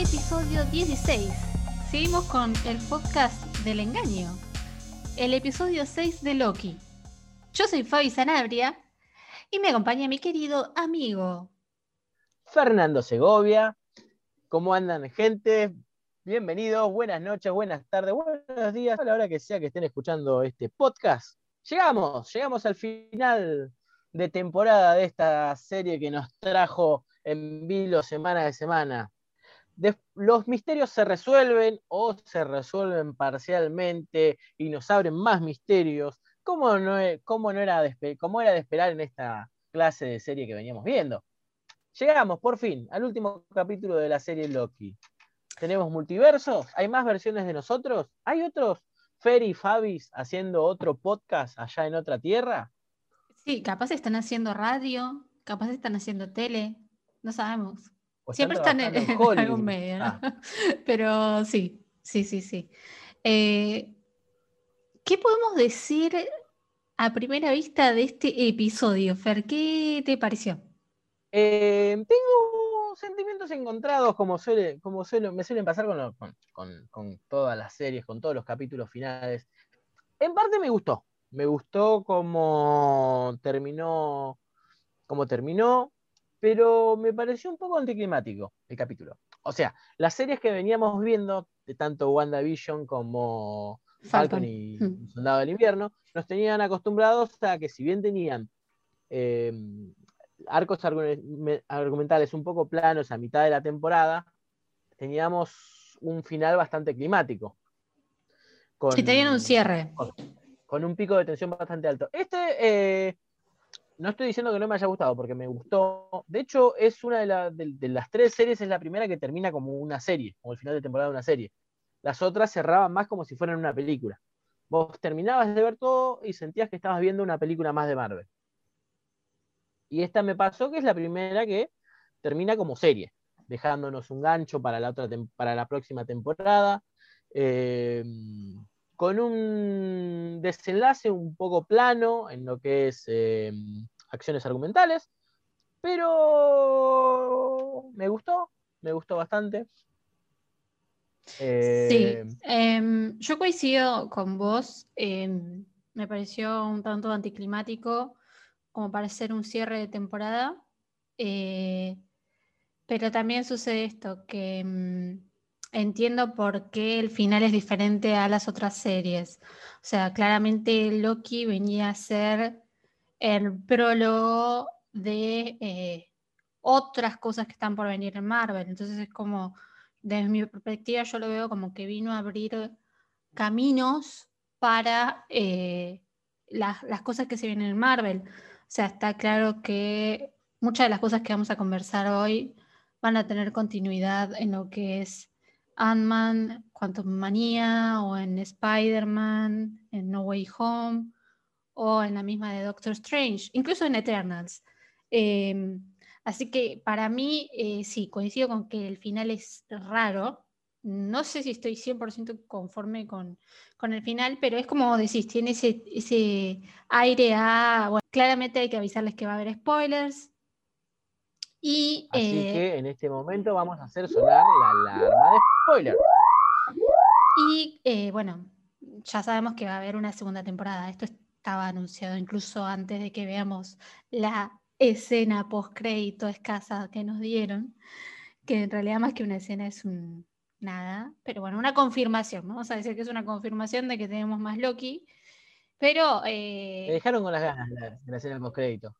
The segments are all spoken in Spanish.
episodio 16. Seguimos con el podcast del engaño, el episodio 6 de Loki. Yo soy Fabi Sanabria y me acompaña mi querido amigo Fernando Segovia. ¿Cómo andan, gente? Bienvenidos, buenas noches, buenas tardes, buenos días, a la hora que sea que estén escuchando este podcast. Llegamos, llegamos al final de temporada de esta serie que nos trajo en vilo semana de semana. Los misterios se resuelven o se resuelven parcialmente y nos abren más misterios, como no, e, era, de, como era de esperar en esta clase de serie que veníamos viendo. Llegamos por fin al último capítulo de la serie Loki. Tenemos multiversos, hay más versiones de nosotros, hay otros Fer y Fabis haciendo otro podcast allá en otra tierra. Sí, capaz están haciendo radio, capaz están haciendo tele, no sabemos. Siempre están en, algún medio, ah. Pero sí, sí, sí, sí. Eh, ¿Qué podemos decir a primera vista de este episodio, Fer? ¿Qué te pareció? Eh, tengo sentimientos encontrados, como, suele, como me suelen pasar con, con, todas las series, con todos los capítulos finales. En parte me gustó. Me gustó cómo terminó, cómo terminó, pero me pareció un poco anticlimático el capítulo. O sea, las series que veníamos viendo, de tanto WandaVision como Falcon, y hmm. Soldado del Invierno, nos tenían acostumbrados a que si bien tenían eh, arcos argumentales un poco planos a mitad de la temporada, teníamos un final bastante climático. Con, sí, tenían un cierre. Con, un pico de tensión bastante alto. Este, eh, no estoy diciendo que no me haya gustado, porque me gustó. De hecho, es una de, las tres series, es la primera que termina como una serie, como el final de temporada de una serie. Las otras cerraban más como si fueran una película. Vos terminabas de ver todo y sentías que estabas viendo una película más de Marvel. Y esta me pasó que es la primera que termina como serie, dejándonos un gancho para la, otra para la próxima temporada, eh, con un desenlace un poco plano en lo que es eh, acciones argumentales, pero me gustó, me gustó bastante. sí, eh, em, yo coincido con vos, em, me pareció un tanto anticlimático como para hacer un cierre de temporada. Eh, pero también sucede esto, que entiendo por qué el final es diferente a las otras series. O sea, claramente Loki venía a ser el prólogo de eh, otras cosas que están por venir en Marvel. Entonces es como, desde mi perspectiva, yo lo veo como que vino a abrir caminos para eh, las, las, cosas que se vienen en Marvel. O sea, está claro que muchas de las cosas que vamos a conversar hoy van a tener continuidad en lo que es Ant-Man, Quantum Manía, o en Spider-Man, en No Way Home, o en la misma de Doctor Strange, incluso en Eternals. Em, así que para mí, eh, sí, coincido con que el final es raro, no sé si estoy 100% conforme con, el final, pero es como decís, tiene ese, ese aire a, bueno, claramente hay que avisarles que va a haber spoilers. Y, Así eh, que en este momento vamos a hacer sonar la alarma de Y eh, bueno, ya sabemos que va a haber una segunda temporada. Esto estaba anunciado incluso antes de que veamos la escena post crédito escasa que nos dieron, que en realidad más que una escena es un, nada, pero bueno, una confirmación, vamos a decir que es una confirmación de que tenemos más Loki, pero... Eh, Me dejaron con las ganas de la escena post crédito.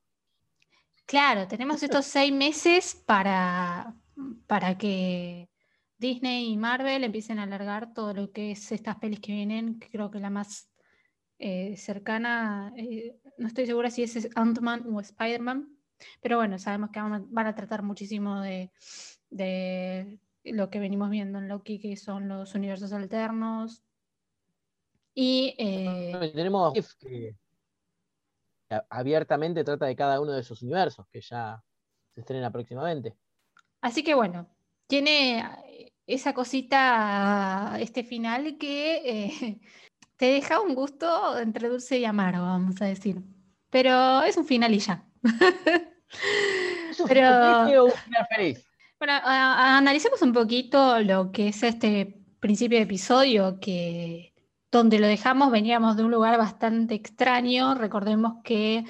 Claro, tenemos estos seis meses para, para que Disney y Marvel empiecen a alargar todo lo que es estas pelis que vienen, creo que la más eh, cercana, eh, no estoy segura si es Ant-Man o Spider-Man, pero bueno, sabemos que van a, tratar muchísimo de lo que venimos viendo en Loki, que son los universos alternos. Y eh, tenemos que abiertamente trata de cada uno de esos universos, que ya se estrena próximamente. Así que bueno, tiene esa cosita, este final, que eh, te deja un gusto entre dulce y amargo, vamos a decir. Pero es un final y ya. Pero... feliz. Bueno, analicemos un poquito lo que es este principio de episodio, que donde lo dejamos veníamos de un lugar bastante extraño. Recordemos que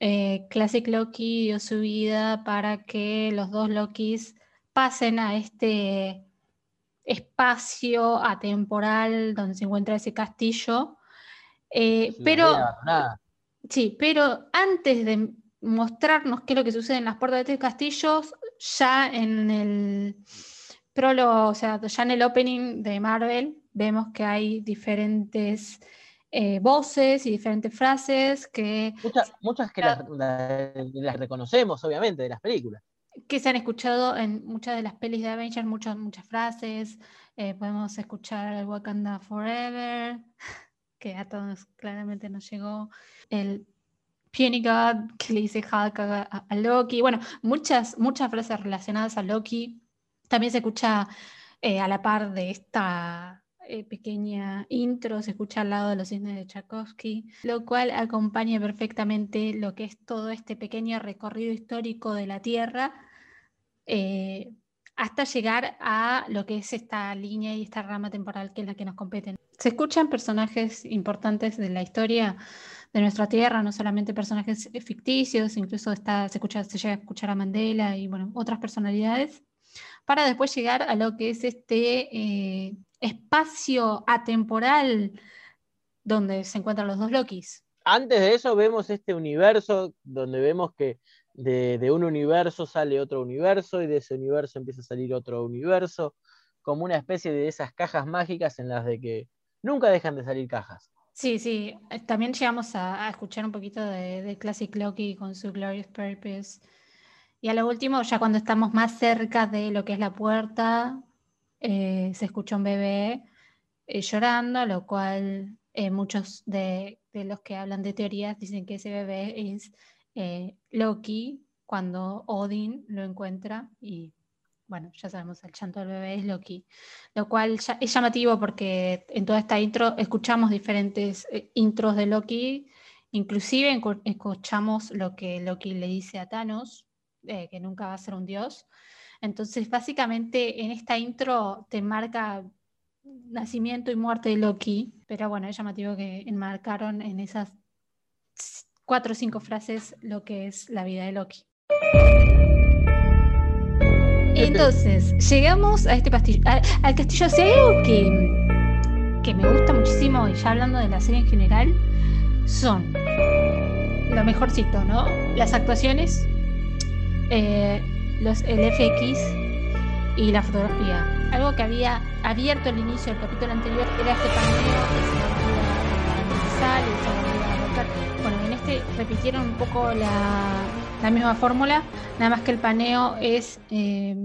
eh, Classic Loki dio su vida para que los dos Lokis pasen a este espacio atemporal donde se encuentra ese castillo. Eh, pero, sí, pero antes de mostrarnos qué es lo que sucede en las puertas de este castillo, ya en el prólogo, o sea, ya en el opening de Marvel, vemos que hay diferentes eh, voces y diferentes frases que... Muchas, que las, reconocemos, obviamente, de las películas. Que se han escuchado en muchas de las pelis de Avengers, muchas, muchas frases. Eh, podemos escuchar Wakanda Forever, que a todos claramente nos llegó. El Peony God, que le dice Hulk a, Loki. Bueno, muchas, muchas frases relacionadas a Loki. También se escucha eh, a la par de esta eh, pequeña intro, se escucha al lado de los cisnes de Tchaikovsky, lo cual acompaña perfectamente lo que es todo este pequeño recorrido histórico de la Tierra. Eh, hasta llegar a lo que es esta línea y esta rama temporal que es la que nos competen. Se escuchan personajes importantes de la historia de nuestra tierra, no solamente personajes ficticios, incluso se, escucha, se llega a escuchar a Mandela y bueno, otras personalidades, para después llegar a lo que es este eh, espacio atemporal donde se encuentran los dos Lokis. Antes de eso vemos este universo donde vemos que de, un universo sale otro universo y de ese universo empieza a salir otro universo, como una especie de esas cajas mágicas en las de que nunca dejan de salir cajas. Sí, sí, eh, también llegamos a, escuchar un poquito de, Classic Loki con su Glorious Purpose. Y a lo último, ya cuando estamos más cerca de lo que es la puerta, eh, se escucha un bebé eh, llorando, lo cual muchos de, los que hablan de teorías dicen que ese bebé es eh, Loki cuando Odin lo encuentra y bueno, ya sabemos, el chanto del bebé es Loki, lo cual es llamativo porque en toda esta intro escuchamos diferentes eh, intros de Loki, inclusive escuchamos lo que Loki le dice a Thanos, eh, que nunca va a ser un dios. Entonces, básicamente en esta intro te marca nacimiento y muerte de Loki, pero bueno, es llamativo que enmarcaron en esas cuatro o cinco frases lo que es la vida de Loki. Entonces, llegamos a este castillo, al castillo. Si hay algo que, que me gusta muchísimo, y ya hablando de la serie en general, son lo mejorcito, ¿no? Las actuaciones, eh, los, el FX y la fotografía. Algo que había abierto al inicio del capítulo anterior era este paneo que se Bueno, en este repitieron un poco la, misma fórmula, nada más que el paneo es eh,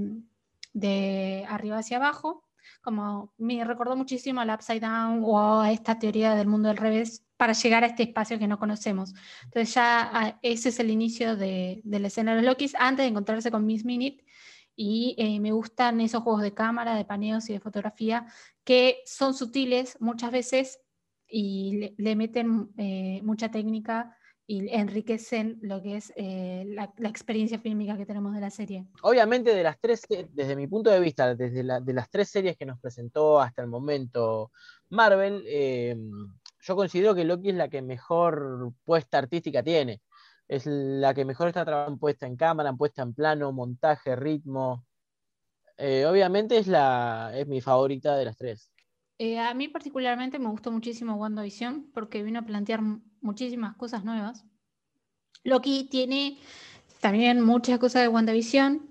de arriba hacia abajo. Como me recordó muchísimo al Upside Down o a esta teoría del mundo del revés para llegar a este espacio que no conocemos. Entonces ya ah, ese es el inicio de, de la escena de los Lokis antes de encontrarse con Miss Minute y eh, me gustan esos juegos de cámara, de paneos y de fotografía que son sutiles muchas veces y le, meten eh, mucha técnica y enriquecen lo que es eh, la, experiencia fílmica que tenemos de la serie. Obviamente de las tres, desde mi punto de vista, desde de las tres series que nos presentó hasta el momento Marvel, yo considero que Loki es la que mejor puesta artística tiene es la que mejor está trabajando puesta en cámara, puesta en plano, montaje, ritmo. Eh, obviamente es, la, es mi favorita de las tres. Eh, a mí particularmente me gustó muchísimo WandaVision porque vino a plantear muchísimas cosas nuevas. Loki tiene también muchas cosas de WandaVision.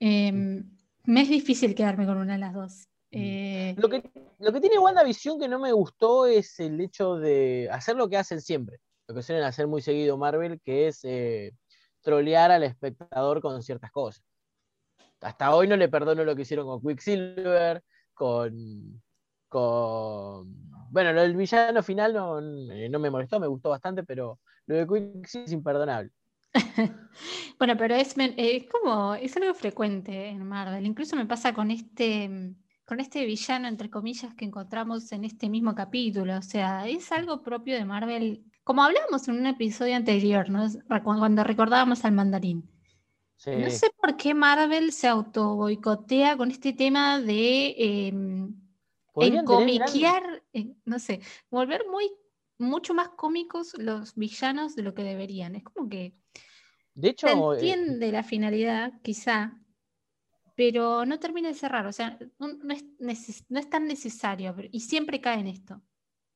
Em, me es difícil quedarme con una de las dos. Mm. Eh, lo, que, lo que tiene WandaVision que no me gustó es el hecho de hacer lo que hacen siempre lo que suelen hacer muy seguido Marvel, que es eh, trolear al espectador con ciertas cosas. Hasta hoy no le perdono lo que hicieron con Quicksilver, con. con bueno, del villano final no, eh, no me molestó, me gustó bastante, pero lo de Quicksilver es imperdonable. bueno, pero es, es, como, es algo frecuente en Marvel. Incluso me pasa con este, con este villano, entre comillas, que encontramos en este mismo capítulo. O sea, es algo propio de Marvel como hablábamos en un episodio anterior, ¿no? cuando recordábamos al mandarín. No sé por qué Marvel se auto boicotea con este tema de eh, encomiquear, no sé, volver muy mucho más cómicos los villanos de lo que deberían. Es como que de hecho, se eh, entiende la finalidad, quizá, pero no termina de cerrar. O sea, no es, tan necesario y siempre cae en esto.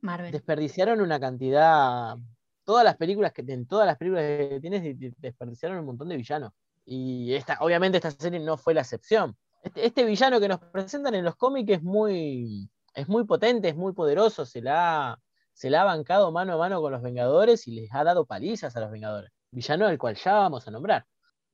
Marvel. Desperdiciaron una cantidad. Todas las películas que en todas las películas que tienes desperdiciaron un montón de villanos. Y esta, obviamente esta serie no fue la excepción. Este, este villano que nos presentan en los cómics es muy, es muy potente, es muy poderoso, se la, se la ha bancado mano a mano con los Vengadores y les ha dado palizas a los Vengadores. Villano del cual ya vamos a nombrar.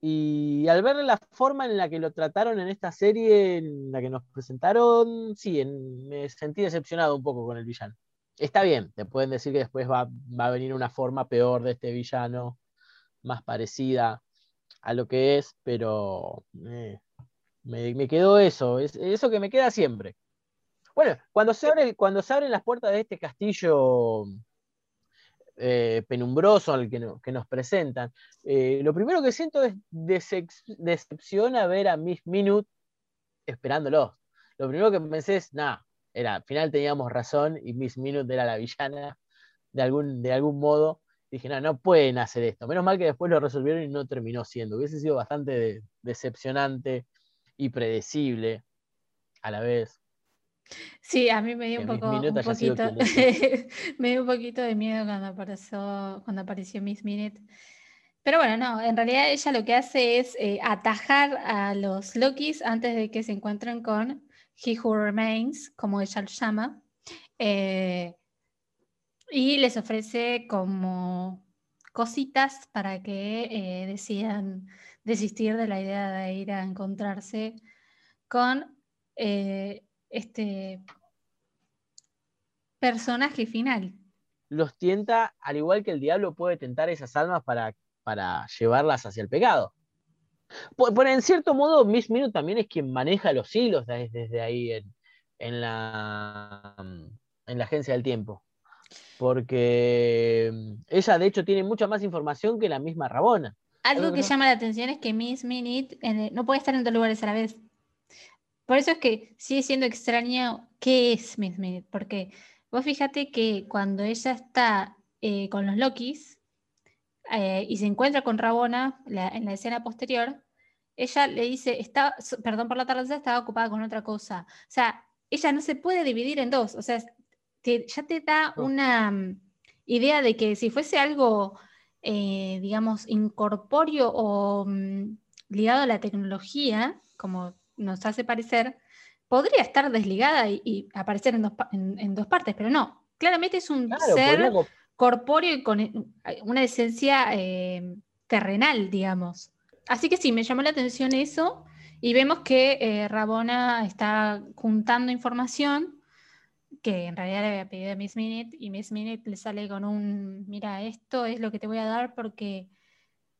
Y al ver la forma en la que lo trataron en esta serie, en la que nos presentaron, sí, me sentí decepcionado un poco con el villano. Está bien, te pueden decir que después va, a venir una forma peor de este villano, más parecida a lo que es, pero eh, me, quedó eso, es, eso que me queda siempre. Bueno, cuando se, abre, cuando se abren las puertas de este castillo eh, penumbroso al que, nos presentan, eh, lo primero que siento es decepción a ver a Miss Minute esperándolos. Lo primero que pensé es, nada, era, al final teníamos razón y Miss Minute era la villana de algún, de algún modo. Dije, no, no pueden hacer esto. Menos mal que después lo resolvieron y no terminó siendo. Hubiese sido bastante decepcionante y predecible a la vez. Sí, a mí me dio un, poco, un poquito, me dio un poquito de miedo cuando apareció, cuando apareció Miss Minute. Pero bueno, no, en realidad ella lo que hace es eh, atajar a los Lokis antes de que se encuentren con He Who Remains, como ella lo llama, eh, y les ofrece como cositas para que eh, decidan desistir de la idea de ir a encontrarse con este personaje final. Los tienta, al igual que el diablo puede tentar esas almas para, para llevarlas hacia el pecado. Por, en cierto modo, Miss Minute también es quien maneja los hilos desde, ahí en, la, en la agencia del tiempo. Porque ella, de hecho, tiene mucha más información que la misma Rabona. Algo que llama la atención es que Miss Minute no puede estar en dos lugares a la vez. Por eso es que sigue siendo extraño qué es Miss Minute, porque vos fíjate que cuando ella está eh, con los Lokis eh, y se encuentra con Rabona en la escena posterior, ella le dice, está, perdón por la tarde, estaba ocupada con otra cosa. O sea, ella no se puede dividir en dos. O sea, ya te da una mm, idea de que si fuese algo, eh, digamos, incorpóreo o mm, ligado a la tecnología, como nos hace parecer, podría estar desligada y, aparecer en dos, en, dos, partes, pero no. Claramente es un ser corpóreo y con eh, una esencia eh, terrenal, digamos. Así que sí, me llamó la atención eso y vemos que eh, Rabona está juntando información que en realidad le había pedido a Miss Minute y Miss Minute le sale con un, mira, esto es lo que te voy a dar porque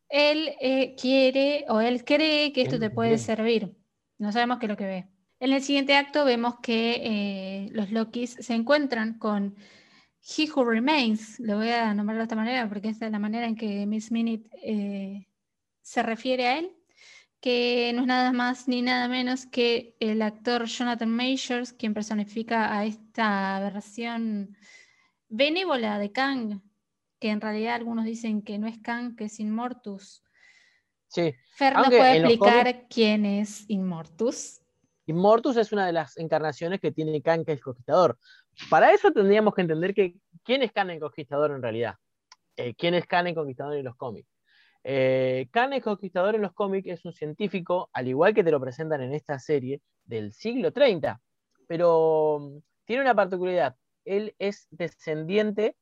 él quiere o él cree que esto te puede servir. No sabemos qué es lo que ve. En el siguiente acto vemos que eh, los Lokis se encuentran con He Who Remains, lo voy a nombrar de esta manera porque esta es la manera en que Miss Minute eh, se refiere a él, que no es nada más ni nada menos que el actor Jonathan Majors, quien personifica a esta versión benévola de Kang, que en realidad algunos dicen que no es Kang, que es Inmortus. Sí. Fer nos puede explicar quién es Inmortus. Inmortus es una de las encarnaciones que tiene Khan el Conquistador. Para eso tendríamos que entender que quién es Khan el Conquistador en realidad. Eh, quién es Khan el Conquistador en los cómics. Eh, Khan el Conquistador en los cómics es un científico, al igual que te lo presentan en esta serie, del siglo 30. Pero mm, tiene una particularidad. Él es descendiente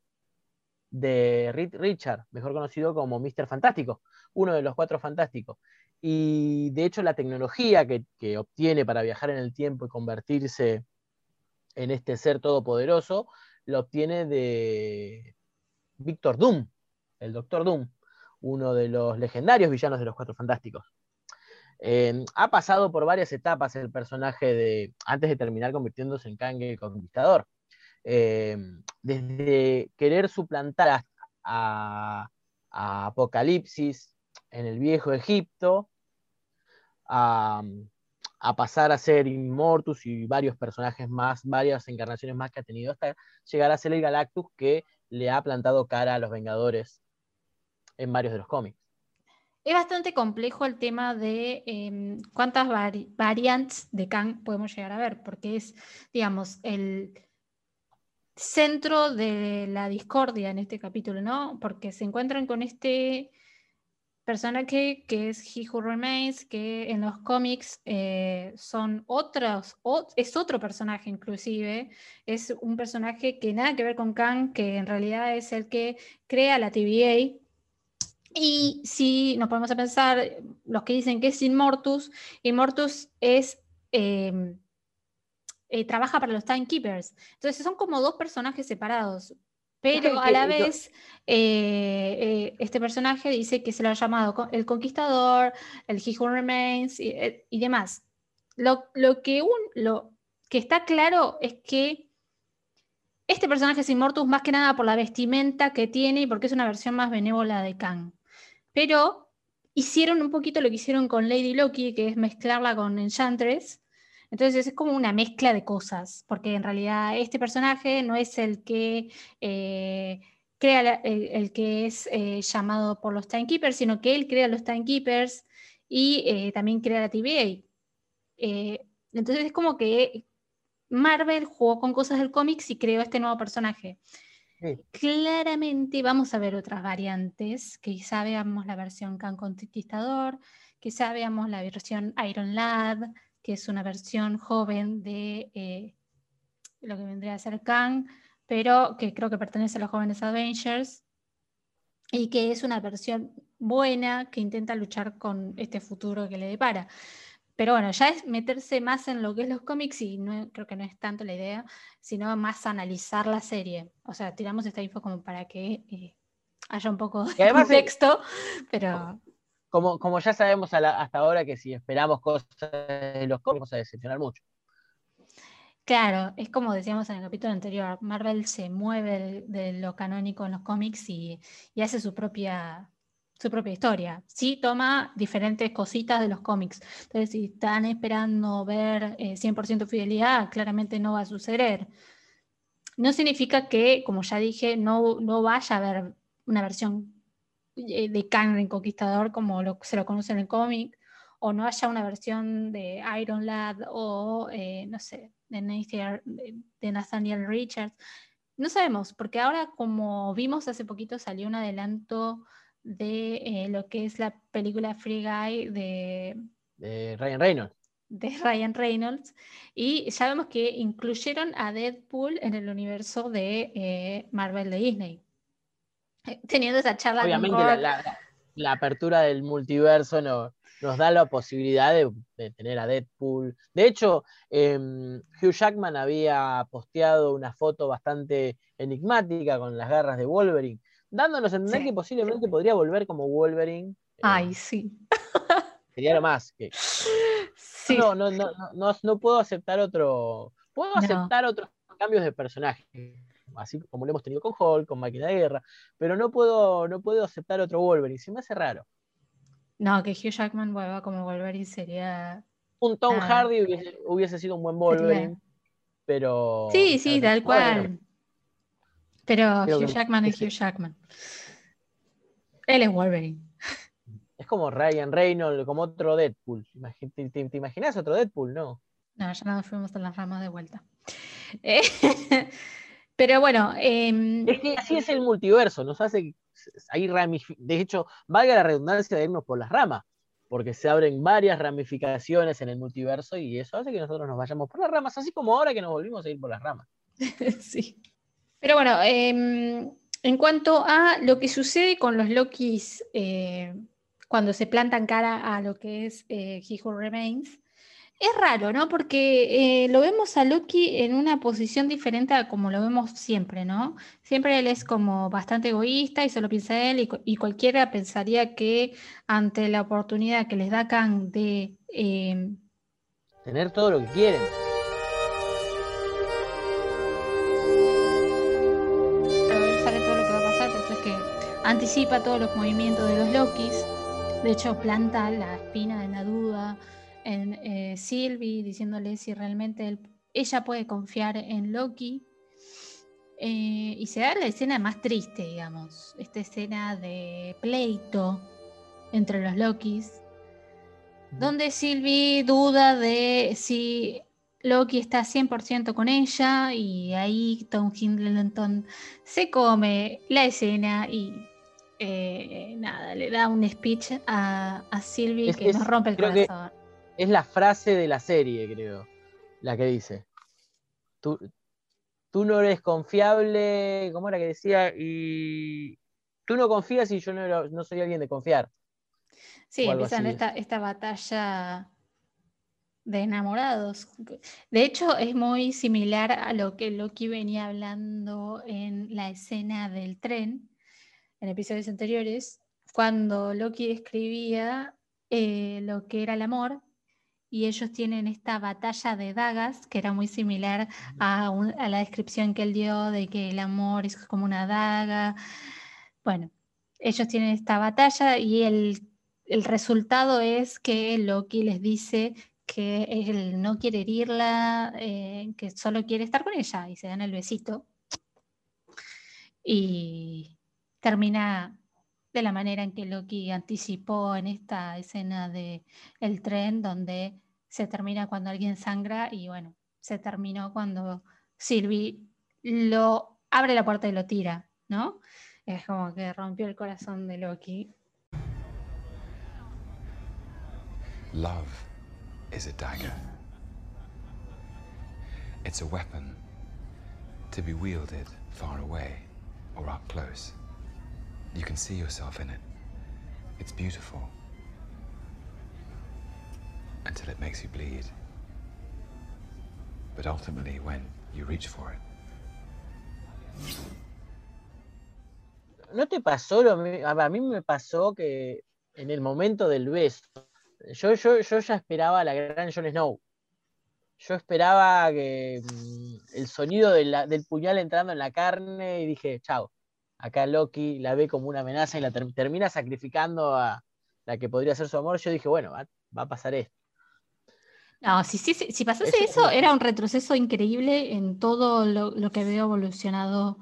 de Richard, mejor conocido como Mr. Fantástico, uno de los cuatro fantásticos. Y de hecho la tecnología que, obtiene para viajar en el tiempo y convertirse en este ser todopoderoso, lo obtiene de Victor Doom, el Doctor Doom, uno de los legendarios villanos de los Cuatro Fantásticos. Eh, ha pasado por varias etapas el personaje de, antes de terminar convirtiéndose en Kang el Conquistador. Eh, desde querer suplantar a, Apocalipsis en el viejo Egipto, a, pasar a ser Immortus y varios personajes más, varias encarnaciones más que ha tenido, hasta llegar a ser el Galactus que le ha plantado cara a los Vengadores en varios de los cómics. Es bastante complejo el tema de em, cuántas variantes de Kang podemos llegar a ver, porque es, digamos, el centro de la discordia en este capítulo, ¿no? Porque se encuentran con este personaje que es He Who Remains, que en los cómics eh, son otros, es otro personaje inclusive, es un personaje que nada que ver con Kang, que en realidad es el que crea la TVA, y si nos podemos pensar, los que dicen que es Immortus, Immortus es, em, eh, trabaja para los Timekeepers. Entonces son como dos personajes separados. Pero a la vez, eh, eh, este personaje dice que se lo ha llamado el Conquistador, el He Who Remains y, demás. Lo, que un, lo que está claro es que este personaje es Immortus más que nada por la vestimenta que tiene y porque es una versión más benévola de Kang. Pero hicieron un poquito lo que hicieron con Lady Loki, que es mezclarla con Enchantress. Entonces es como una mezcla de cosas, porque en realidad este personaje no es el que eh, crea el, que es eh, llamado por los Timekeepers, sino que él crea los Timekeepers y eh, también crea la TVA. entonces es como que Marvel jugó con cosas del cómics y creó este nuevo personaje. Claramente vamos a ver otras variantes, quizá veamos la versión Khan Conquistador, quizá veamos la versión Iron Lad, que es una versión joven de eh, lo que vendría a ser Khan, pero que creo que pertenece a los jóvenes Avengers, y que es una versión buena que intenta luchar con este futuro que le depara. Pero bueno, ya es meterse más en lo que es los cómics y no, creo que no es tanto la idea, sino más analizar la serie. O sea, tiramos esta info como para que eh, haya un poco de contexto, pero... Como, como ya sabemos hasta ahora que si esperamos cosas de los cómics vamos a decepcionar mucho. Claro, es como decíamos en el capítulo anterior, Marvel se mueve de, lo canónico en los cómics y, hace su propia su propia historia. Sí toma diferentes cositas de los cómics. Entonces, si están esperando ver 100% eh, fidelidad, claramente no va a suceder. No significa que, como ya dije, no, no vaya a haber una versión de Kang en Conquistador como se lo conoce en el cómic, o no haya una versión de Iron Lad o, eh, no sé, de, de Nathaniel Richards. No sabemos, porque ahora, como vimos hace poquito, salió un adelanto de eh, lo que es la película Free Guy de, Ryan Reynolds. De Ryan Reynolds. Y ya vemos que incluyeron a Deadpool en el universo de eh, Marvel de Disney. Teniendo esa charla. Obviamente la, apertura del multiverso no, nos da la posibilidad de, tener a Deadpool. De hecho, em, Hugh Jackman había posteado una foto bastante enigmática con las garras de Wolverine dándonos a entender que posiblemente podría volver como Wolverine. Eh, Ay, sí. Sería lo más. Que... Sí. No, no, no, no, no, puedo aceptar otro. Puedo aceptar otros cambios de personaje, así como lo hemos tenido con Hulk, con Máquina de Guerra, pero no puedo, no puedo aceptar otro Wolverine, se me hace raro. No, que Hugh Jackman vuelva como Wolverine sería. Un Tom Hardy hubiese, sido un buen Wolverine, pero. Sí, sí, tal cual. Pero Hugh Jackman es Hugh Jackman. Él es Wolverine. Es como Ryan Reynolds, como otro Deadpool. ¿Te, te, imaginas otro Deadpool? No. No, ya nos fuimos a las ramas de vuelta. Eh, pero bueno. Em, es que así es el multiverso, nos hace ahí De hecho, valga la redundancia de irnos por las ramas, porque se abren varias ramificaciones en el multiverso y eso hace que nosotros nos vayamos por las ramas, así como ahora que nos volvimos a ir por las ramas. sí. Pero bueno, em, en cuanto a lo que sucede con los Lokis eh, cuando se plantan cara a lo que es eh, He Who Remains, es raro, ¿no? Porque eh, lo vemos a Loki en una posición diferente a como lo vemos siempre, ¿no? Siempre él es como bastante egoísta y solo piensa él y, cualquiera pensaría que ante la oportunidad que les da Kang de... Em, Tener todo lo que quieren anticipa todos los movimientos de los Lokis, de hecho planta la espina de la duda en eh, Sylvie, diciéndole si realmente ella puede confiar en Loki. Eh, y se da la escena más triste, digamos, esta escena de pleito entre los Lokis, donde Sylvie duda de si Loki está 100% con ella y ahí Tom Hiddleston se come la escena y eh, nada, le da un speech a, a Sylvie que nos rompe el corazón. Es la frase de la serie, creo, la que dice. Tú, tú no eres confiable, ¿cómo era que decía? Y tú no confías y yo no, no soy alguien de confiar. Sí, empiezan esta, esta batalla de enamorados. De hecho, es muy similar a lo que Loki venía hablando en la escena del tren, en episodios anteriores, cuando Loki describía eh, lo que era el amor y ellos tienen esta batalla de dagas que era muy similar a, a la descripción que él dio de que el amor es como una daga. Bueno, ellos tienen esta batalla y el el resultado es que Loki les dice que él no quiere herirla, eh, que solo quiere estar con ella y se dan el besito. Y termina de la manera en que Loki anticipó en esta escena de el tren donde se termina cuando alguien sangra y bueno, se terminó cuando Sylvie lo abre la puerta y lo tira, ¿no? Es como que rompió el corazón de Loki. Love is a dagger. It's a weapon to be wielded far away or up close. You can see yourself in it. It's beautiful until it makes you bleed. But ultimately, when you reach for it. ¿No te pasó lo A mí me pasó que en el momento del beso, yo, yo, yo ya esperaba la gran Jon Snow. Yo esperaba que mm, el sonido del puñal entrando en la carne y dije, chao. Acá Loki la ve como una amenaza y la termina sacrificando a la que podría ser su amor. Yo dije, bueno, va, a pasar esto. No, si, si, si pasase eso, era un retroceso increíble en todo lo, que veo evolucionado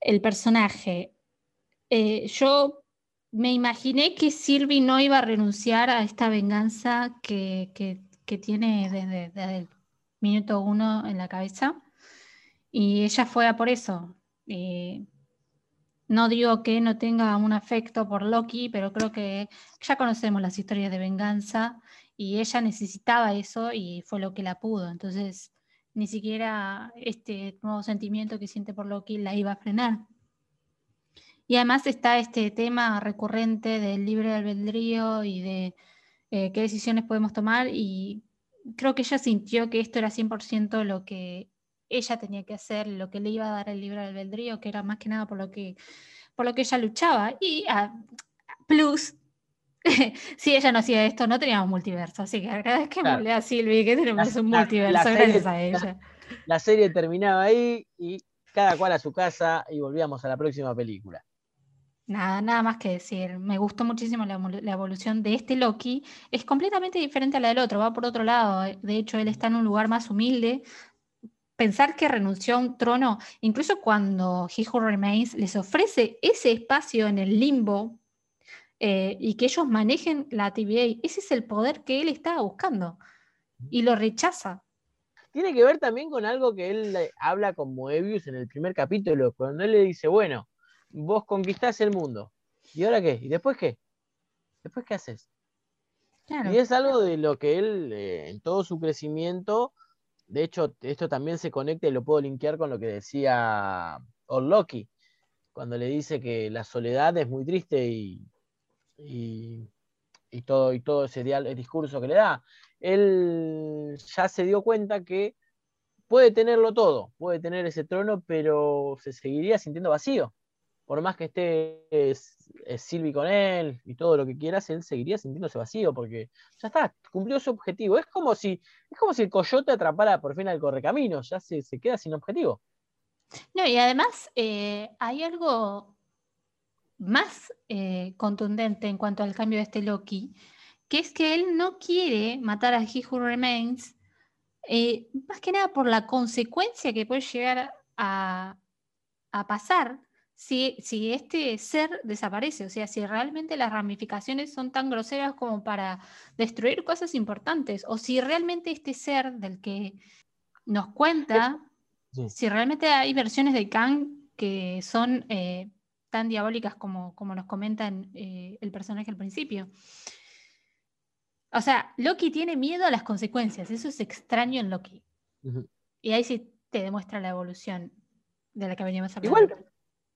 el personaje. Eh, yo me imaginé que Sylvie no iba a renunciar a esta venganza que, tiene desde, el minuto uno en la cabeza. Y ella fue a por eso. no digo que no tenga un afecto por Loki, pero creo que ya conocemos las historias de venganza y ella necesitaba eso y fue lo que la pudo. Entonces, ni siquiera este nuevo sentimiento que siente por Loki la iba a frenar. Y además está este tema recurrente del libre albedrío y de eh, qué decisiones podemos tomar. Y creo que ella sintió que esto era 100% lo que ella tenía que hacer, lo que le iba a dar el libre albedrío, que era más que nada por lo que, por lo que ella luchaba. Y ah, plus, si ella no hacía esto, no teníamos multiverso. Así que agradezcámosle a Silvi que tenemos un multiverso gracias a ella. la serie terminaba ahí y cada cual a su casa y volvíamos a la próxima película. Nada, nada más que decir. Me gustó muchísimo la, evolución de este Loki. Es completamente diferente a la del otro, va por otro lado. Eh, de hecho, él está en un lugar más humilde. Pensar que renunció a un trono, incluso cuando He Who Remains les ofrece ese espacio en el limbo eh, y que ellos manejen la TVA, ese es el poder que él estaba buscando y lo rechaza. Tiene que ver también con algo que él habla con Moebius en el primer capítulo, cuando él le dice, bueno, vos conquistás el mundo. ¿Y ahora qué? ¿Y después qué? ¿Después qué haces? Y es algo de lo que él, eh, en todo su crecimiento, de hecho, esto también se conecta y lo puedo linkear con lo que decía Orloki, cuando le dice que la soledad es muy triste y, y, todo, y todo ese discurso que le da. Él ya se dio cuenta que puede tenerlo todo, puede tener ese trono, pero se seguiría sintiendo vacío por más que esté Silvi con él y todo lo que quieras, él seguiría sintiéndose vacío porque ya está, cumplió su objetivo. Es como si, es como si el coyote atrapara por fin al correcaminos, ya se, queda sin objetivo. No, y además eh, hay algo más eh, contundente en cuanto al cambio de este Loki, que es que él no quiere matar a He Who Remains, eh, más que nada por la consecuencia que puede llegar a, pasar si, si, este ser desaparece, o sea, si realmente las ramificaciones son tan groseras como para destruir cosas importantes, o si realmente este ser del que nos cuenta, si realmente hay versiones de Kang que son eh, tan diabólicas como, como nos comentan eh, el personaje al principio. O sea, Loki tiene miedo a las consecuencias, eso es extraño en Loki. Y ahí sí te demuestra la evolución de la que veníamos hablando. Igual,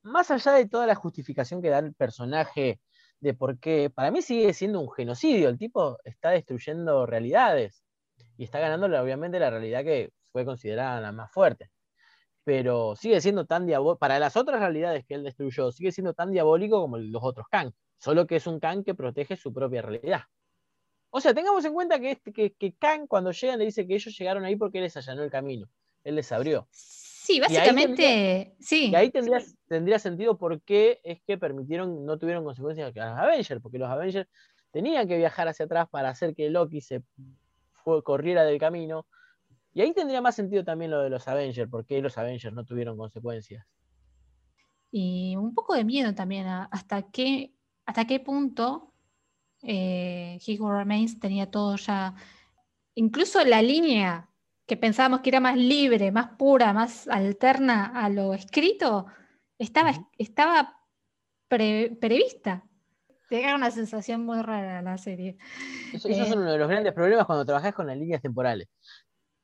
más allá de toda la justificación que da el personaje de por qué, para mí sigue siendo un genocidio, el tipo está destruyendo realidades y está ganando obviamente la realidad que fue considerada la más fuerte. Pero sigue siendo tan diabólico, para las otras realidades que él destruyó, sigue siendo tan diabólico como los otros Kang, solo que es un Kang que protege su propia realidad. O sea, tengamos en cuenta que, este, que, Kang cuando llegan le dice que ellos llegaron ahí porque él les allanó el camino, él les abrió. Sí, básicamente, sí. Y ahí tendría, tendría sentido por qué es que permitieron, no tuvieron consecuencias a los Avengers, porque los Avengers tenían que viajar hacia atrás para hacer que Loki se corriera del camino. Y ahí tendría más sentido también lo de los Avengers, porque los Avengers no tuvieron consecuencias. Y un poco de miedo también hasta qué, hasta qué punto eh, He Who Remains tenía todo ya, incluso la línea que pensábamos que era más libre, más pura, más alterna a lo escrito, estaba, estaba prevista. Te una sensación muy rara la serie. Eso, esos son uno de los grandes problemas cuando trabajas con las líneas temporales.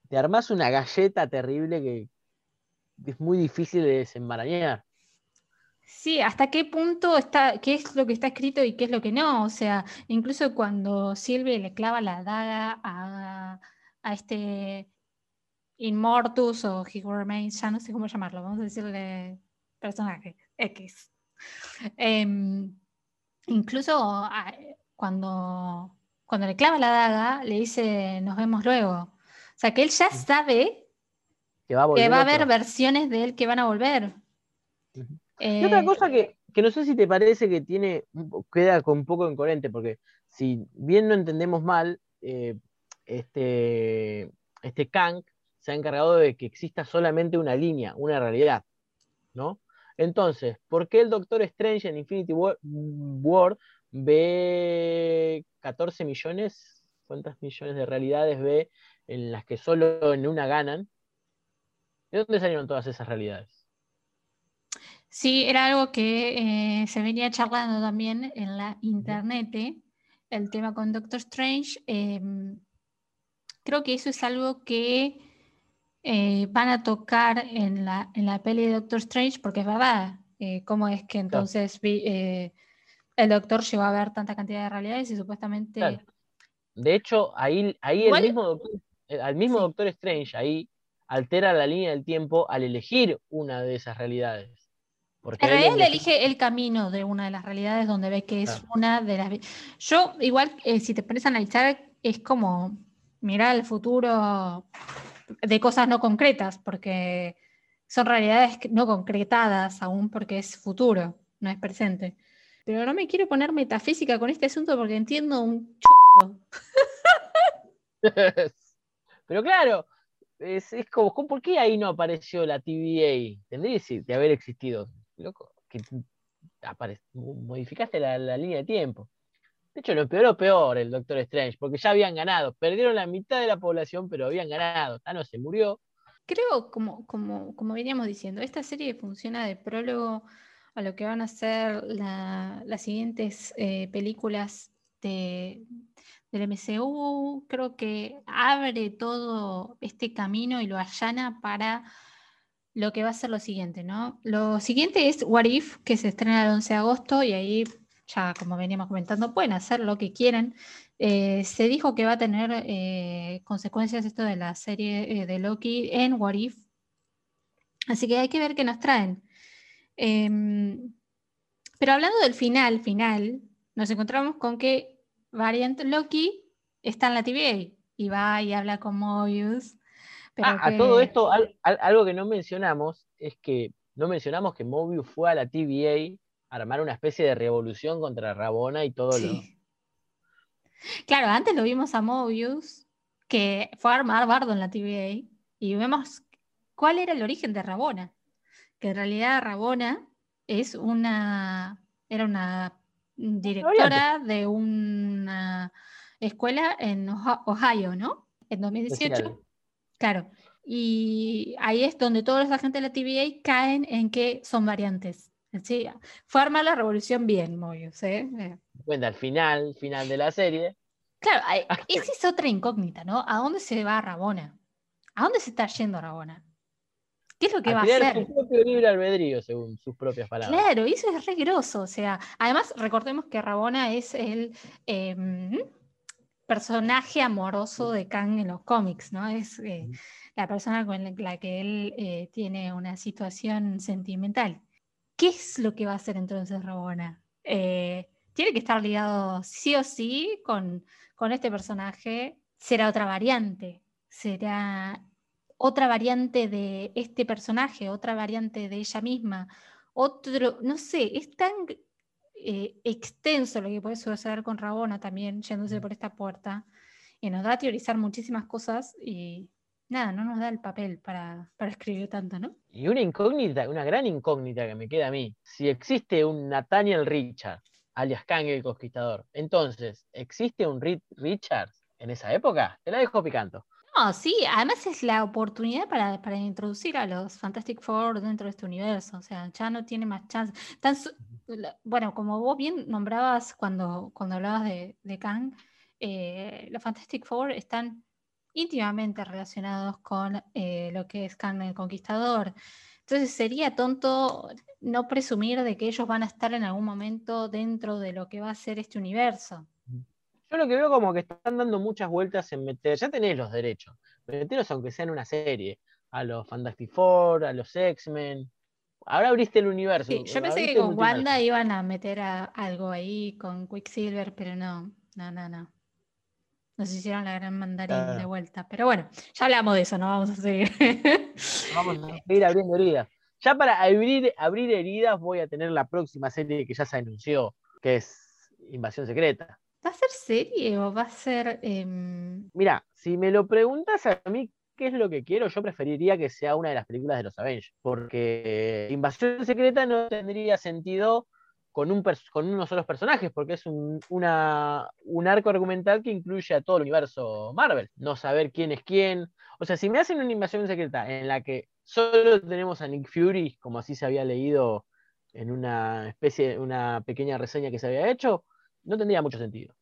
Te armas una galleta terrible que es muy difícil de desenmarañar. Sí, hasta qué punto está, qué es lo que está escrito y qué es lo que no. O sea, incluso cuando Silvia le clava la daga a, este Immortus o He Remains, ya no sé cómo llamarlo, vamos a decirle personaje X. Em, incluso cuando, cuando le clava la daga, le dice nos vemos luego. O sea, que él ya sabe que va a, haber versiones de él que van a volver y otra cosa que, no sé si te parece que tiene, queda un poco incoherente, porque si bien no entendemos mal, eh, este, este Kang se ha encargado de que exista solamente una línea, una realidad, ¿no? Entonces, ¿por qué el Doctor Strange en Infinity War, ve 14 millones? ¿Cuántas millones de realidades ve en las que solo en una ganan? ¿De dónde salieron todas esas realidades? Sí, era algo que eh, se venía charlando también en la internet, ¿eh? el tema con Doctor Strange. Em, creo que eso es algo que eh, van a tocar en la, en la peli de Doctor Strange, porque es verdad, cómo es que entonces el doctor llegó a ver tanta cantidad de realidades y supuestamente... De hecho, ahí, ahí el mismo doctor, al mismo Doctor Strange ahí altera la línea del tiempo al elegir una de esas realidades. En realidad él elige el camino de una de las realidades donde ve que es una de las... Yo, igual, eh, si te pones a analizar, es como mirar el futuro de cosas no concretas, porque son realidades no concretadas aún porque es futuro, no es presente. Pero no me quiero poner metafísica con este asunto porque entiendo un Pero claro, es, como, ¿por qué ahí no apareció la TVA? Tendría que haber existido loco, que modificaste la, línea de tiempo. De hecho, lo o peor el Doctor Strange, porque ya habían ganado. Perdieron la mitad de la población, pero habían ganado. Thanos se murió. Creo, como, como, como veníamos diciendo, esta serie funciona de prólogo a lo que van a ser las siguientes eh, películas de, del MCU. Creo que abre todo este camino y lo allana para lo que va a ser lo siguiente, ¿no? Lo siguiente es What If, que se estrena el 11 de agosto y ahí, ya como veníamos comentando, pueden hacer lo que quieran. Eh, se dijo que va a tener eh, consecuencias esto de la serie eh, de Loki en What If. Así que hay que ver qué nos traen. Em, pero hablando del final, final, nos encontramos con que Variant Loki está en la TVA y va y habla con Mobius Ah, a todo esto, algo que no mencionamos es que no mencionamos que Mobius fue a la TVA a armar una especie de revolución contra Rabona y todo lo. Claro, antes lo vimos a Mobius, que fue a armar bardo en la TVA, y vemos cuál era el origen de Rabona. Que en realidad Rabona es una, era una directora de una escuela en Ohio, ¿no? En 2018. Claro. Y ahí es donde todos los agentes de la TVA caen en que son variantes. Sí, fue armar la revolución bien. ¿eh? eh. Bueno, al final, final de la serie. Claro, esa es otra incógnita, ¿no? ¿A dónde se va Rabona? ¿A dónde se está yendo Rabona? ¿Qué es lo que va a hacer? su propio libre albedrío, según sus propias palabras. Claro, eso es re O sea, además, recordemos que Rabona es el em, personaje amoroso de Kang en los cómics, ¿no? Es eh, la persona con la que él eh, tiene una situación sentimental. ¿Qué es lo que va a hacer entonces Rabona? Eh, tiene que estar ligado sí o sí con, con este personaje. Será otra variante, será otra variante de este personaje, otra variante de ella misma, otro, no sé, es tan eh, extenso lo que puede suceder con Rabona también, yéndose por esta puerta, y nos da a teorizar muchísimas cosas y nada, no nos da el papel para, escribir tanto, ¿no? Y una incógnita, una gran incógnita que me queda a mí. Si existe un Nathaniel Richard, alias Kang el Conquistador, entonces, ¿existe un Reed Richards en esa época? Te la dejo picando. No, sí, además es la oportunidad para, introducir a los Fantastic Four dentro de este universo. O sea, ya no tiene más chance. bueno, como vos bien nombrabas cuando, cuando hablabas de, de Kang, eh, los Fantastic Four están íntimamente relacionados con eh, lo que es Kang el Conquistador. Entonces sería tonto no presumir de que ellos van a estar en algún momento dentro de lo que va a ser este universo. Yo lo que veo como que están dando muchas vueltas en meter, ya tenés los derechos, meteros aunque sea en una serie, a los Fantastic Four, a los X-Men. Ahora abriste el universo. yo pensé que con Wanda iban a meter algo ahí con Quicksilver, pero no, no, no, no. Nos hicieron la gran mandarín de vuelta. Pero bueno, ya hablamos de eso, no vamos a seguir. vamos a seguir abriendo heridas. Ya para abrir, abrir heridas voy a tener la próxima serie que ya se anunció, que es Invasión Secreta. ¿Va a ser serie o va a ser.? Em, Mira, si me lo preguntas a mí, ¿qué es lo que quiero? Yo preferiría que sea una de las películas de los Avengers, porque Invasión Secreta no tendría sentido con unos solos personajes, porque es un, un arco argumental que incluye a todo el universo Marvel. No saber quién es quién. O sea, si me hacen una invasión secreta en la que solo tenemos a Nick Fury, como así se había leído en una especie, una pequeña reseña que se había hecho, no tendría mucho sentido.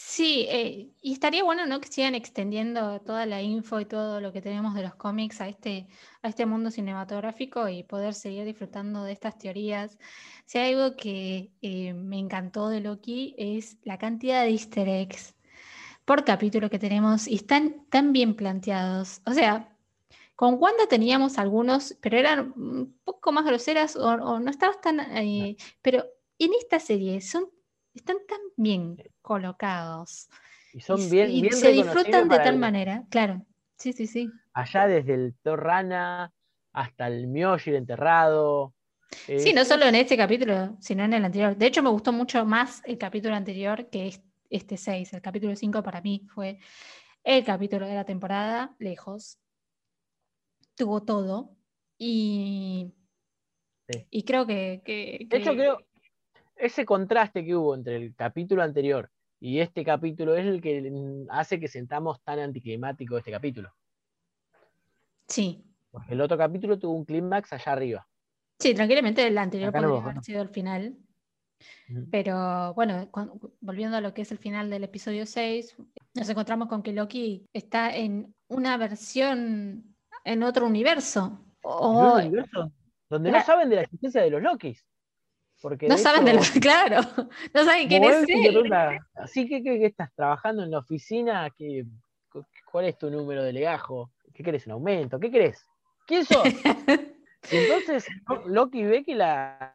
Sí, eh, y estaría bueno ¿no? que sigan extendiendo toda la info y todo lo que tenemos de los cómics a este, a este mundo cinematográfico y poder seguir disfrutando de estas teorías. Si hay algo que eh, me encantó de Loki es la cantidad de easter eggs por capítulo que tenemos y están tan bien planteados. O sea, con Wanda teníamos algunos, pero eran un poco más groseras o, no estabas tan... Eh, pero en esta serie son están tan bien colocados. Y son bien, y se disfrutan de tal manera, claro. Sí, sí, sí. Allá desde el Torrana hasta el Mjolnir enterrado. Sí, no solo en este capítulo, sino en el anterior. De hecho, me gustó mucho más el capítulo anterior que este 6. El capítulo 5 para mí fue el capítulo de la temporada, lejos. Tuvo todo. Y, y creo que, que, De hecho, creo, ese contraste que hubo entre el capítulo anterior y este capítulo es el que hace que sentamos tan anticlimático este capítulo. Sí. Porque el otro capítulo tuvo un clímax allá arriba. Sí, tranquilamente el anterior podría haber sido el final. Pero bueno, volviendo a lo que es el final del episodio 6, nos encontramos con que Loki está en una versión en otro universo. O... universo? Donde no saben de la existencia de los Lokis no saben de los, claro, no saben quién es él. Así que, que, estás trabajando en la oficina, ¿cuál es tu número de legajo? ¿Qué querés? ¿Un aumento? ¿Qué querés? ¿Quién sos? y entonces Loki ve que las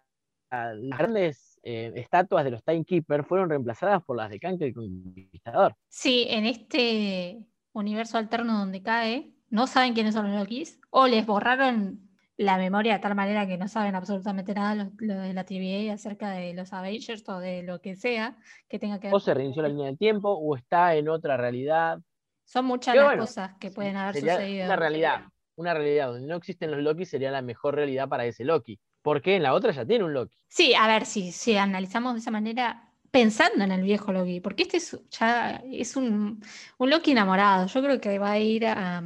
grandes eh, estatuas de los Timekeeper fueron reemplazadas por las de Kang el Conquistador. Sí, en este universo alterno donde cae, no saben quiénes son los Lokis, o les borraron la memoria de tal manera que no saben absolutamente nada lo, de la TVA acerca de los Avengers o de lo que sea que tenga que ver. O se reinició la línea del tiempo o está en otra realidad. Son muchas las cosas que pueden haber sucedido. Una realidad, una realidad donde no existen los Loki sería la mejor realidad para ese Loki. Porque en la otra ya tiene un Loki. Sí, a ver, si, si analizamos de esa manera, pensando en el viejo Loki, porque este es, ya es un, un Loki enamorado. Yo creo que va a ir a,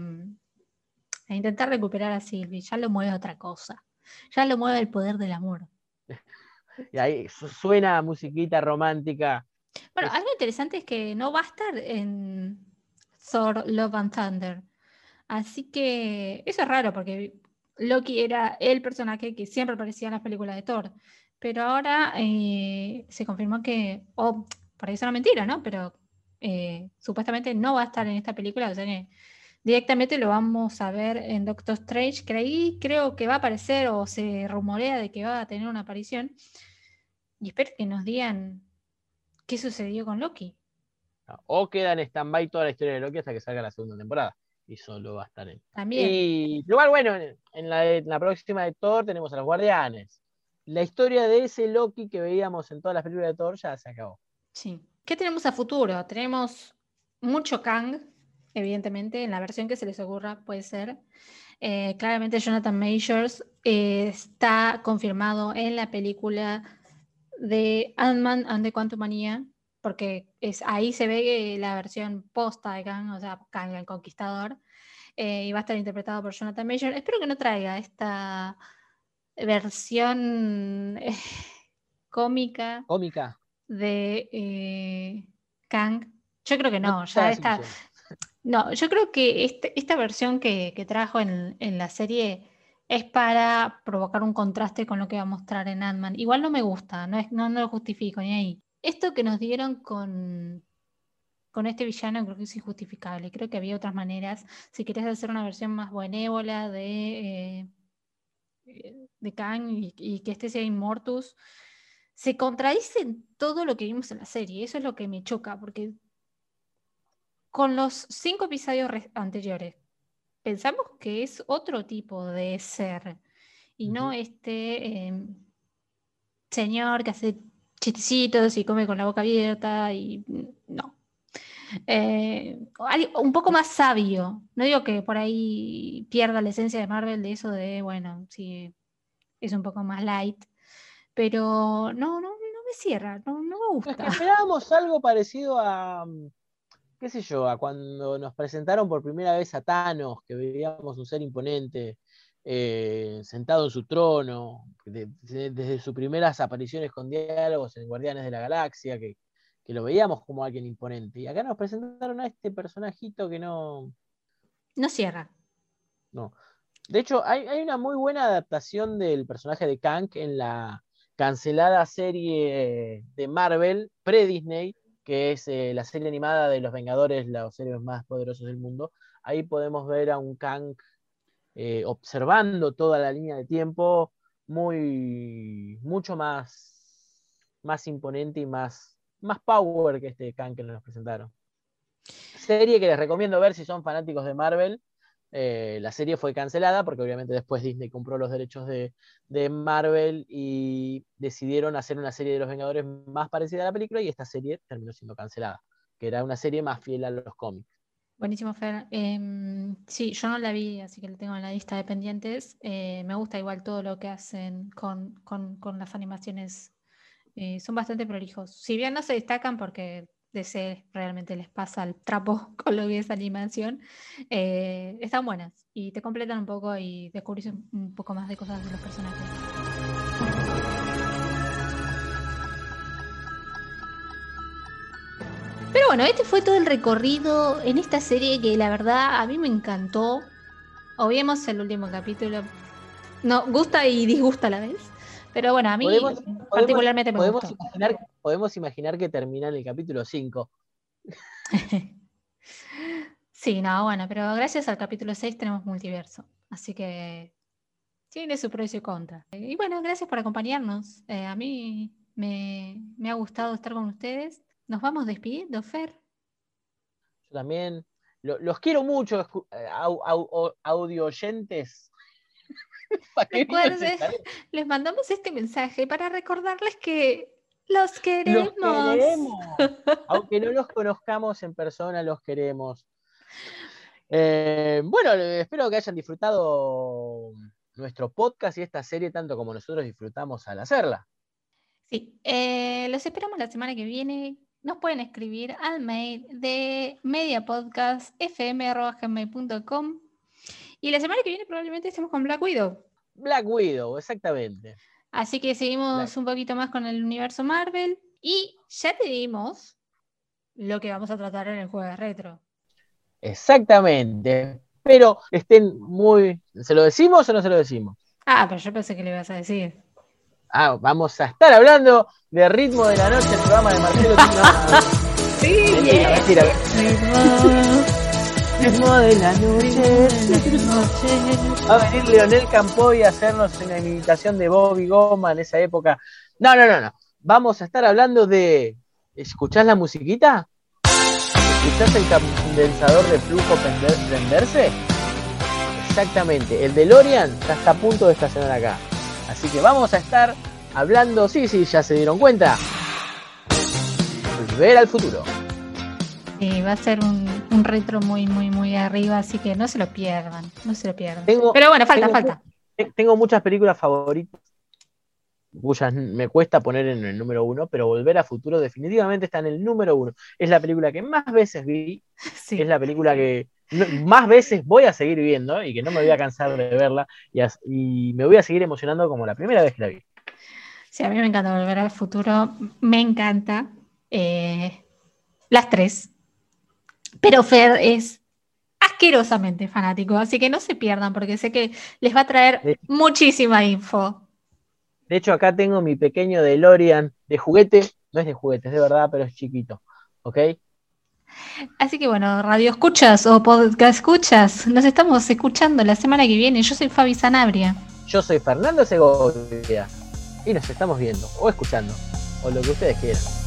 a intentar recuperar a Sylvie. Ya lo mueve otra cosa. Ya lo mueve el poder del amor. Y ahí suena musiquita romántica. Bueno, algo interesante es que no va a estar en Thor Love and Thunder. Así que eso es raro porque Loki era el personaje que siempre aparecía en las películas de Thor. Pero ahora eh, se confirmó que, o por eso es una mentira, ¿no? Pero eh, supuestamente no va a estar en esta película. O sea directamente lo vamos a ver en Doctor Strange, que ahí creo que va a aparecer o se rumorea de que va a tener una aparición. Y espero que nos digan qué sucedió con Loki. O queda en stand-by toda la historia de Loki hasta que salga la segunda temporada. Y solo va a estar en. También. Y igual, bueno, en la, en la próxima de Thor tenemos a los Guardianes. La historia de ese Loki que veíamos en todas las películas de Thor ya se acabó. Sí. ¿Qué tenemos a futuro? Tenemos mucho Kang, evidentemente, en la versión que se les ocurra puede ser. Eh, claramente Jonathan Majors eh, está confirmado en la película de Ant-Man and the Quantum Mania, porque es, ahí se ve la versión posta de Kang, o sea, Kang el Conquistador, eh, y va a estar interpretado por Jonathan Majors. Espero que no traiga esta versión cómica, cómica de Kang. Yo creo que no, ya está, no, yo creo que este, esta versión que, trajo en, la serie es para provocar un contraste con lo que va a mostrar en Ant-Man. Igual no me gusta, no, lo justifico ni ahí. Esto que nos dieron con, este villano creo que es injustificable. Creo que había otras maneras. Si querés hacer una versión más benévola de, eh, Kang y, que este sea Immortus, se contradice en todo lo que vimos en la serie. Eso es lo que me choca, porque con los cinco episodios anteriores, pensamos que es otro tipo de ser y no este em, señor que hace chistecitos y come con la boca abierta y no. Eh, un poco más sabio. No digo que por ahí pierda la esencia de Marvel de eso de, bueno, sí, es un poco más light, pero no, no, no me cierra, no, me gusta. Es que esperábamos algo parecido a, qué sé yo, a cuando nos presentaron por primera vez a Thanos, que veíamos un ser imponente, eh, sentado en su trono, desde sus primeras apariciones con diálogos en Guardianes de la Galaxia, que, lo veíamos como alguien imponente. Y acá nos presentaron a este personajito que no... No cierra. No. De hecho, hay, hay una muy buena adaptación del personaje de Kang en la cancelada serie de Marvel, pre-Disney, que es eh, la serie animada de los Vengadores, los héroes más poderosos del mundo. Ahí podemos ver a un Kang eh, observando toda la línea de tiempo, muy, mucho más, más imponente y más, más power que este Kang que nos presentaron. Serie que les recomiendo ver si son fanáticos de Marvel. Eh, la serie fue cancelada porque obviamente después Disney compró los derechos de, Marvel y decidieron hacer una serie de los Vengadores más parecida a la película y esta serie terminó siendo cancelada, que era una serie más fiel a los cómics. Buenísimo, Fer. Em, sí, yo no la vi, así que la tengo en la lista de pendientes. Eh, me gusta igual todo lo que hacen con, las animaciones. Eh, son bastante prolijos. Si bien no se destacan porque DC realmente les pasa el trapo con lo que es animación, eh, están buenas y te completan un poco y descubrís un poco más de cosas de los personajes. Pero bueno, este fue todo el recorrido en esta serie que la verdad a mí me encantó. Obviemos el último capítulo. No, gusta y disgusta a la vez. Pero bueno, a mí particularmente me podemos Imaginar, podemos imaginar que termina en el capítulo 5. sí, no, bueno, pero gracias al capítulo 6 tenemos multiverso. Así que tiene su pro y su contra. Y bueno, gracias por acompañarnos. Eh, a mí me, ha gustado estar con ustedes. Nos vamos despidiendo, Fer. Yo también. los quiero mucho, eh, audio oyentes. les mandamos este mensaje para recordarles que los queremos. Los queremos. Aunque no los conozcamos en persona, los queremos. Eh, bueno, espero que hayan disfrutado nuestro podcast y esta serie tanto como nosotros disfrutamos al hacerla. Sí, eh, los esperamos la semana que viene. Nos pueden escribir al mail de mediapodcastfm.com y la semana que viene probablemente estemos con Black Widow. Black Widow, exactamente. Así que seguimos un poquito más con el universo Marvel y ya te dimos lo que vamos a tratar en el juego de retro. Exactamente. Pero estén muy. ¿Se lo decimos o no se lo decimos? Ah, pero yo pensé que le ibas a decir. Ah, vamos a estar hablando de Ritmo de la Noche, el programa de Marcelo sí, mentira, mentira. Ritmo de la noche. Va a venir Leonel Campoy a hacernos una imitación de Bobby Goma en esa época. No, no, no, no. Vamos a estar hablando de. ¿Escuchás la musiquita? ¿Escuchás el condensador de flujo prenderse? Exactamente. El DeLorean ya está a punto de estacionar acá. Así que vamos a estar hablando. Sí, sí, ya se dieron cuenta. Volver al futuro. Sí, va a ser un, retro muy, muy, muy arriba, así que no se lo pierdan, no se lo pierdan. Pero bueno, falta, falta. Tengo muchas películas favoritas, cuyas me cuesta poner en el número uno, pero Volver a Futuro definitivamente está en el número uno. Es la película que más veces vi, es la película que más veces voy a seguir viendo y que no me voy a cansar de verla y, me voy a seguir emocionando como la primera vez que la vi. Sí, a mí me encanta Volver al Futuro, me encanta. Eh, las tres. Pero Fer es asquerosamente fanático, así que no se pierdan porque sé que les va a traer muchísima info. De hecho, acá tengo mi pequeño DeLorean de juguete, no es de juguete, es de verdad, pero es chiquito, ¿ok? Así que bueno, radio escuchas o podcast escuchas, nos estamos escuchando la semana que viene. Yo soy Fabi Sanabria. Yo soy Fernando Segovia y nos estamos viendo o escuchando o lo que ustedes quieran.